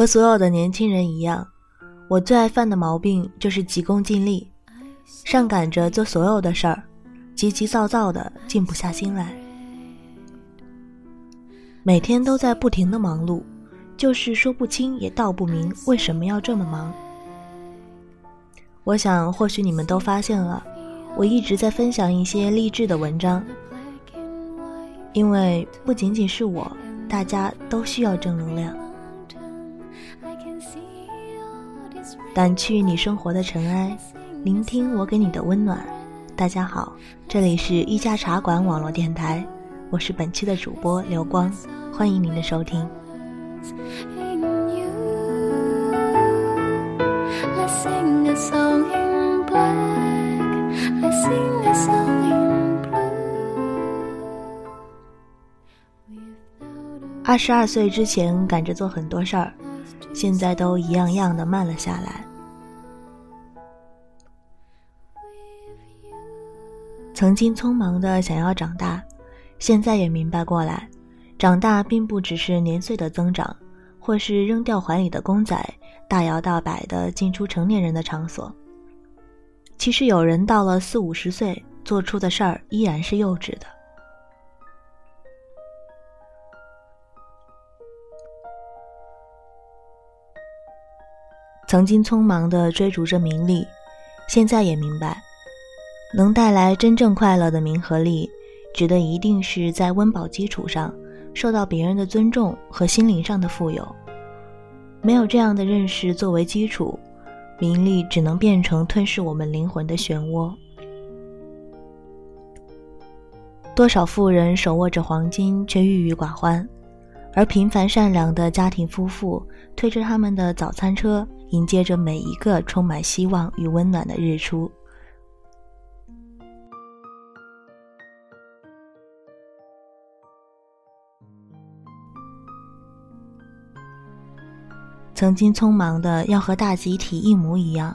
和所有的年轻人一样，我最爱犯的毛病就是急功近利，上赶着做所有的事儿，急急躁躁的，静不下心来。每天都在不停的忙碌，就是说不清也道不明为什么要这么忙。我想，或许你们都发现了，我一直在分享一些励志的文章，因为不仅仅是我，大家都需要正能量。掸去你生活的尘埃，聆听我给你的温暖。大家好，这里是一家茶馆网络电台，我是本期的主播刘光，欢迎您的收听。二十二岁之前赶着做很多事儿，现在都一样样的慢了下来。曾经匆忙的想要长大，现在也明白过来，长大并不只是年岁的增长，或是扔掉怀里的公仔，大摇大摆的进出成年人的场所。其实有人到了四五十岁，做出的事儿依然是幼稚的。曾经匆忙的追逐着名利，现在也明白。能带来真正快乐的名和利，指的一定是在温饱基础上受到别人的尊重和心灵上的富有。没有这样的认识作为基础，名利只能变成吞噬我们灵魂的漩涡。多少富人手握着黄金却郁郁寡欢，而平凡善良的家庭夫妇推着他们的早餐车，迎接着每一个充满希望与温暖的日出。曾经匆忙的要和大集体一模一样，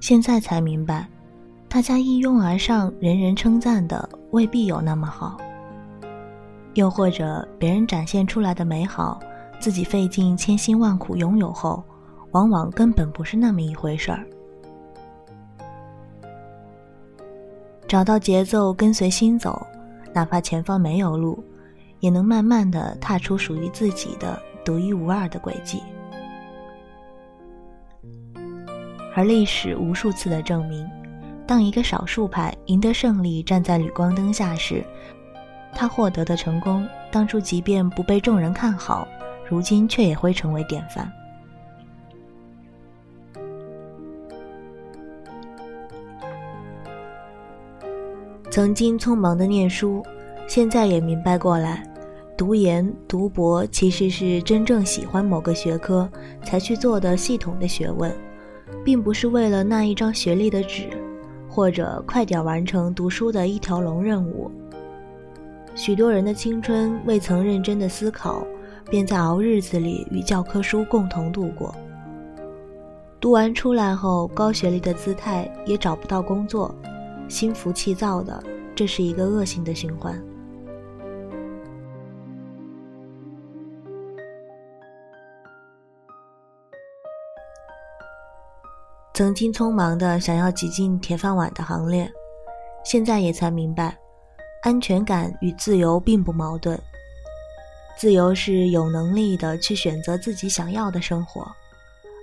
现在才明白，大家一拥而上，人人称赞的未必有那么好。又或者别人展现出来的美好，自己费尽千辛万苦拥有后，往往根本不是那么一回事儿。找到节奏，跟随心走，哪怕前方没有路，也能慢慢的踏出属于自己的独一无二的轨迹。而历史无数次的证明，当一个少数派赢得胜利，站在镁光灯下时，他获得的成功，当初即便不被众人看好，如今却也会成为典范。曾经匆忙的念书，现在也明白过来，读研读博其实是真正喜欢某个学科才去做的系统的学问。并不是为了那一张学历的纸，或者快点完成读书的一条龙任务。许多人的青春未曾认真的思考，便在熬日子里与教科书共同度过。读完出来后，高学历的姿态也找不到工作，心浮气躁的，这是一个恶性的循环。曾经匆忙的想要挤进铁饭碗的行列，现在也才明白，安全感与自由并不矛盾。自由是有能力的去选择自己想要的生活，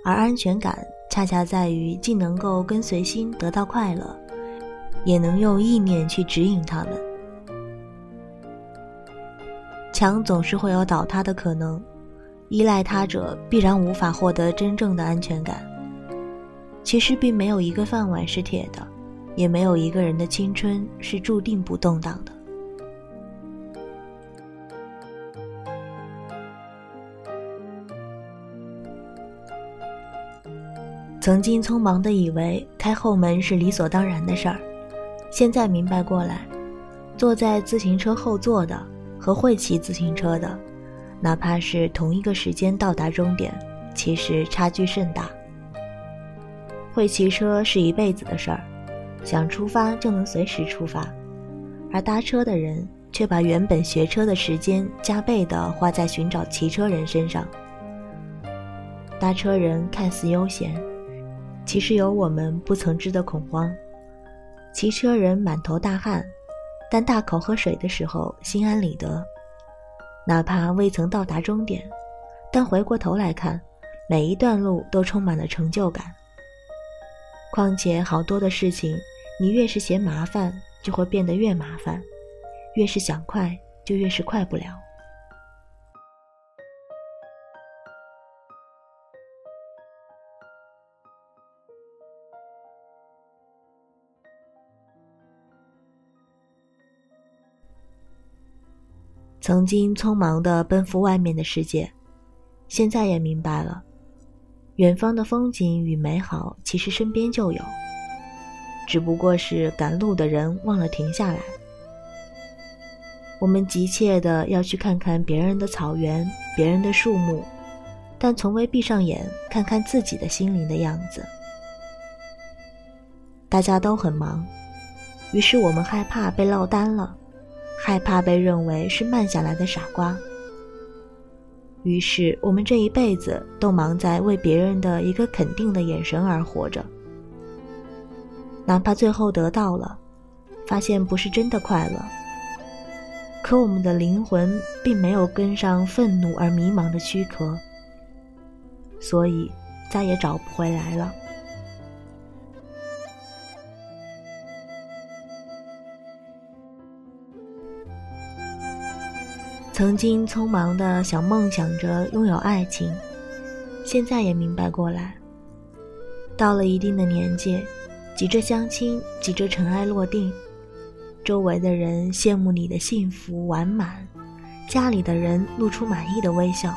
而安全感恰恰在于既能够跟随心得到快乐，也能用意念去指引他们。墙总是会有倒塌的可能，依赖他者必然无法获得真正的安全感。其实并没有一个饭碗是铁的，也没有一个人的青春是注定不动荡的。曾经匆忙的以为开后门是理所当然的事儿，现在明白过来，坐在自行车后座的和会骑自行车的，哪怕是同一个时间到达终点，其实差距甚大。会骑车是一辈子的事儿，想出发就能随时出发，而搭车的人却把原本学车的时间加倍的花在寻找骑车人身上。搭车人看似悠闲，其实有我们不曾知的恐慌；骑车人满头大汗，但大口喝水的时候心安理得。哪怕未曾到达终点，但回过头来看，每一段路都充满了成就感。况且好多的事情，你越是嫌麻烦，就会变得越麻烦；越是想快，就越是快不了。曾经匆忙的奔赴外面的世界，现在也明白了，远方的风景与美好其实身边就有，只不过是赶路的人忘了停下来。我们急切的要去看看别人的草原、别人的树木，但从未闭上眼看看自己的心灵的样子。大家都很忙，于是我们害怕被落单了。害怕被认为是慢下来的傻瓜，于是我们这一辈子都忙在为别人的一个肯定的眼神而活着。哪怕最后得到了，发现不是真的快乐，可我们的灵魂并没有跟上愤怒而迷茫的躯壳，所以再也找不回来了。曾经匆忙的想梦想着拥有爱情，现在也明白过来。到了一定的年纪，急着相亲，急着尘埃落定，周围的人羡慕你的幸福完满，家里的人露出满意的微笑。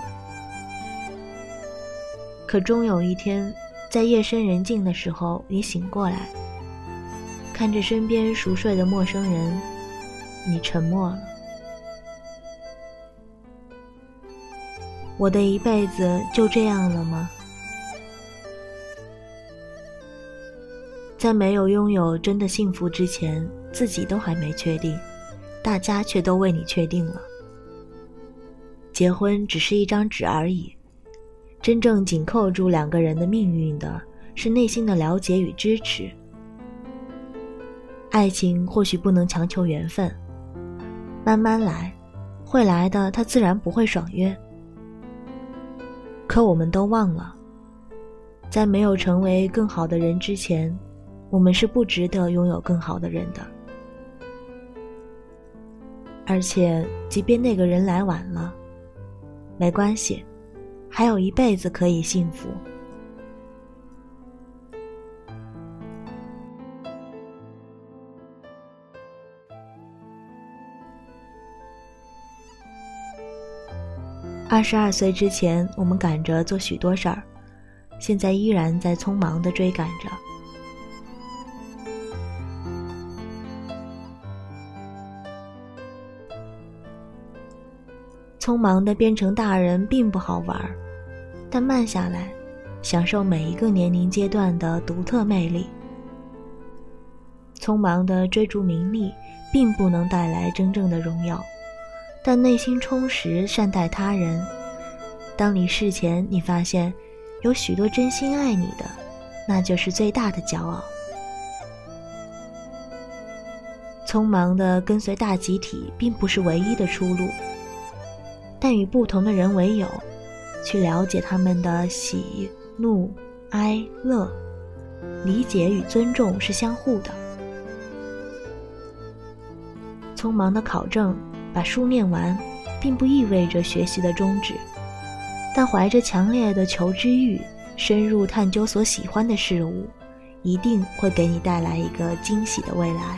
可终有一天，在夜深人静的时候，你醒过来，看着身边熟睡的陌生人，你沉默了。我的一辈子就这样了吗？在没有拥有真的幸福之前，自己都还没确定，大家却都为你确定了。结婚只是一张纸而已，真正紧扣住两个人的命运的是内心的了解与支持。爱情或许不能强求缘分，慢慢来，会来的，它自然不会爽约。可我们都忘了，在没有成为更好的人之前，我们是不值得拥有更好的人的。而且，即便那个人来晚了，没关系，还有一辈子可以幸福。二十二岁之前，我们赶着做许多事儿，现在依然在匆忙的追赶着。匆忙的变成大人并不好玩，但慢下来，享受每一个年龄阶段的独特魅力。匆忙的追逐名利，并不能带来真正的荣耀。但内心充实，善待他人。当你事前你发现有许多真心爱你的，那就是最大的骄傲。匆忙的跟随大集体，并不是唯一的出路。但与不同的人为友，去了解他们的喜怒哀乐，理解与尊重是相互的。匆忙的考证。把书念完，并不意味着学习的终止，但怀着强烈的求知欲，深入探究所喜欢的事物，一定会给你带来一个惊喜的未来。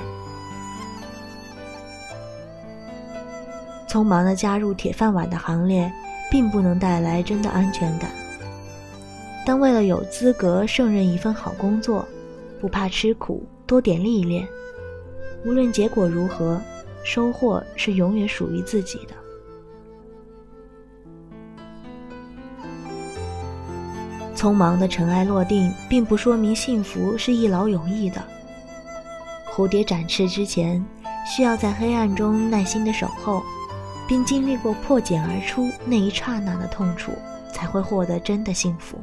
匆忙的加入铁饭碗的行列，并不能带来真的安全感，但为了有资格胜任一份好工作，不怕吃苦，多点历练，无论结果如何。收获是永远属于自己的。匆忙的尘埃落定，并不说明幸福是一劳永逸的。蝴蝶展翅之前，需要在黑暗中耐心的守候，并经历过破茧而出那一刹那的痛楚，才会获得真的幸福。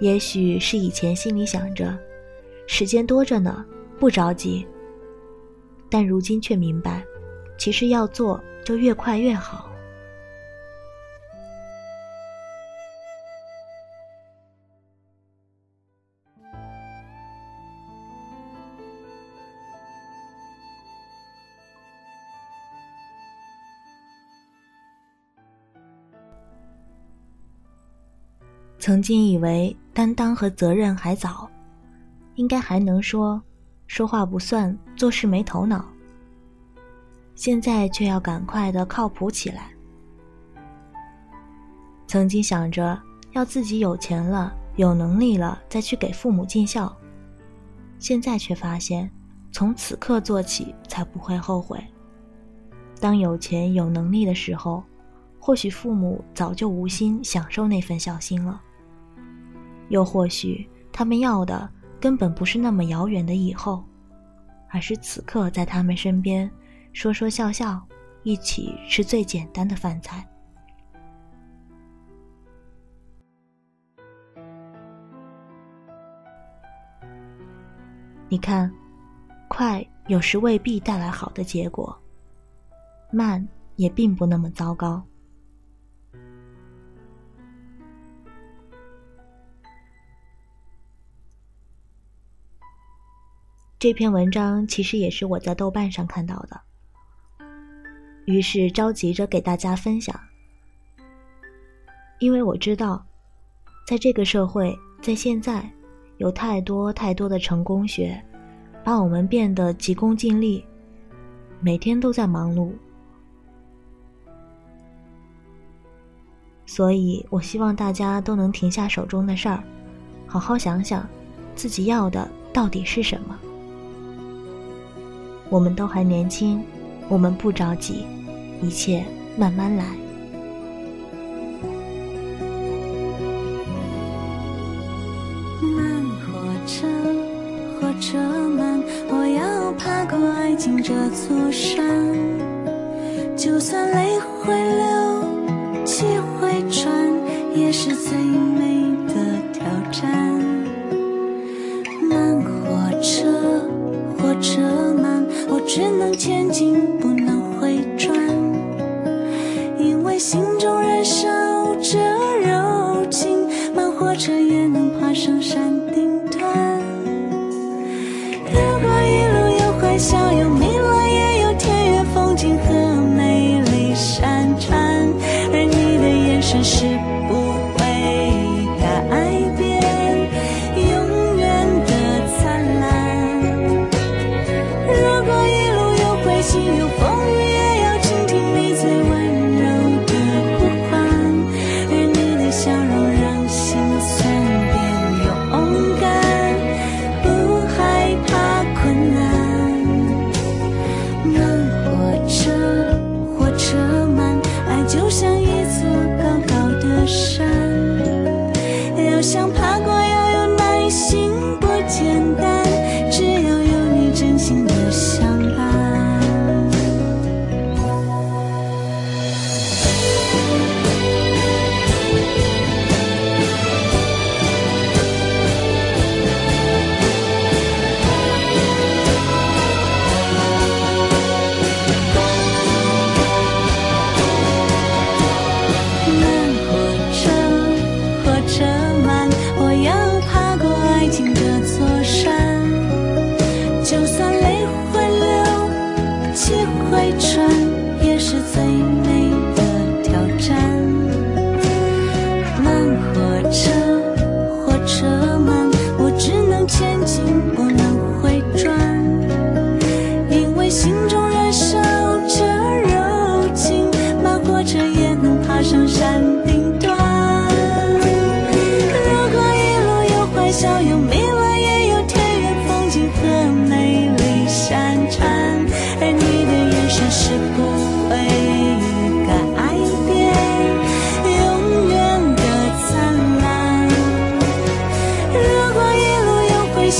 也许是以前心里想着，时间多着呢，不着急。但如今却明白，其实要做就越快越好。曾经以为担当和责任还早，应该还能说，说话不算，做事没头脑。现在却要赶快的靠谱起来。曾经想着要自己有钱了、有能力了再去给父母尽孝，现在却发现，从此刻做起才不会后悔。当有钱有能力的时候，或许父母早就无心享受那份孝心了。又或许，他们要的根本不是那么遥远的以后，而是此刻在他们身边，说说笑笑，一起吃最简单的饭菜。你看，快有时未必带来好的结果，慢也并不那么糟糕。这篇文章其实也是我在豆瓣上看到的，于是着急着给大家分享。因为我知道，在这个社会，在现在，有太多太多的成功学，把我们变得急功近利，每天都在忙碌。所以我希望大家都能停下手中的事儿，好好想想，自己要的到底是什么。我们都还年轻，我们不着急，一切慢慢来。慢火车，火车慢，我要爬过爱情这座山。就算泪会流，气会喘，也是最美爬上山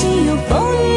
你有风雨。